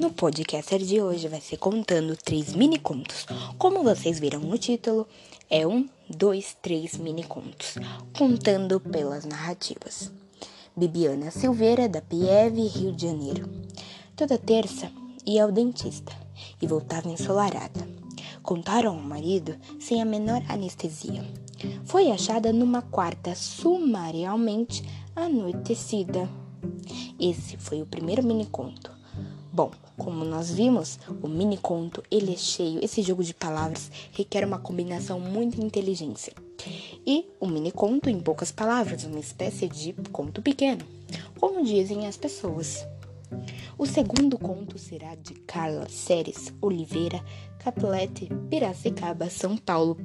No podcast de hoje vai ser contando três mini contos. Como vocês viram no título, é um, dois, três mini contos, contando pelas narrativas. Bibiana Silveira, da Pieve, Rio de Janeiro. Toda terça ia ao dentista e voltava ensolarada. Contaram ao marido sem a menor anestesia. Foi achada numa quarta sumarialmente anoitecida. Esse foi o primeiro mini conto. Bom, como nós vimos, o mini conto ele é cheio. Esse jogo de palavras requer uma combinação muito inteligência. E o mini conto, em poucas palavras, uma espécie de conto pequeno, como dizem as pessoas. O segundo conto será de Carla Ceres Oliveira Capelete, Piracicaba, São Paulo.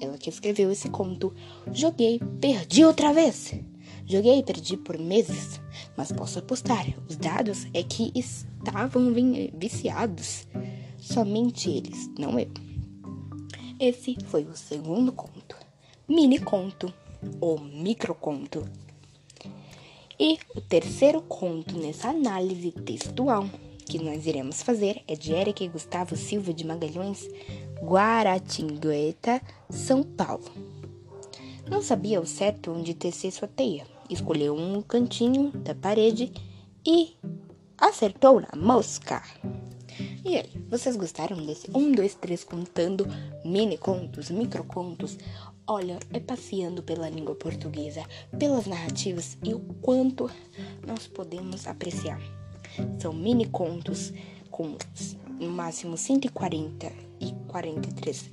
Ela que escreveu esse conto. Joguei, perdi outra vez. Joguei e perdi por meses, mas posso apostar, os dados é que estavam viciados. Somente eles, não eu. Esse foi o segundo conto. Mini conto ou microconto. E o terceiro conto nessa análise textual que nós iremos fazer é de Eric Gustavo Silva de Magalhães, Guaratingueta, São Paulo. Não sabia o certo onde tecer sua teia escolheu um cantinho da parede e acertou na mosca. E aí, vocês gostaram desse 1, 2, 3 contando mini contos, micro contos? Olha, é passeando pela língua portuguesa, pelas narrativas e o quanto nós podemos apreciar. São mini contos com no máximo 140 e 43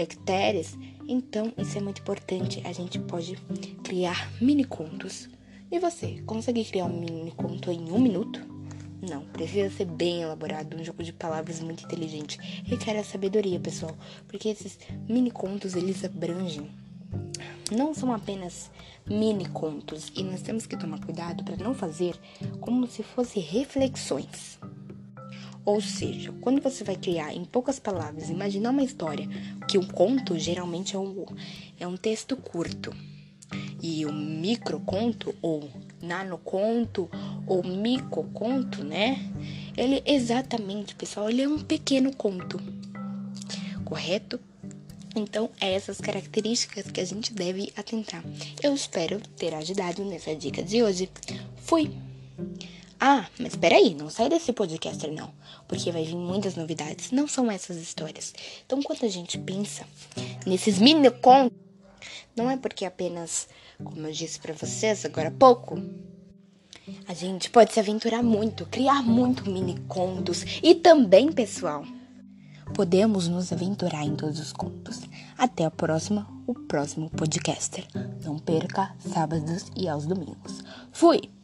hectares então, isso é muito importante. A gente pode criar mini contos. E você, consegue criar um mini conto em um minuto? Não, precisa ser bem elaborado, um jogo de palavras muito inteligente. Requer a sabedoria, pessoal, porque esses mini contos eles abrangem. Não são apenas mini contos e nós temos que tomar cuidado para não fazer como se fossem reflexões. Ou seja, quando você vai criar em poucas palavras, imaginar uma história, que um conto geralmente é um, é um texto curto. E o microconto, ou nanoconto, ou micoconto, né? Ele exatamente, pessoal, ele é um pequeno conto. Correto? Então, é essas características que a gente deve atentar. Eu espero ter ajudado nessa dica de hoje. Fui! Ah, mas peraí, não sai desse podcaster não, porque vai vir muitas novidades, não são essas histórias. Então, quando a gente pensa nesses mini contos, não é porque apenas, como eu disse para vocês agora há pouco, a gente pode se aventurar muito, criar muito mini contos e também, pessoal, podemos nos aventurar em todos os contos. Até a próxima, o próximo podcaster. Não perca sábados e aos domingos. Fui!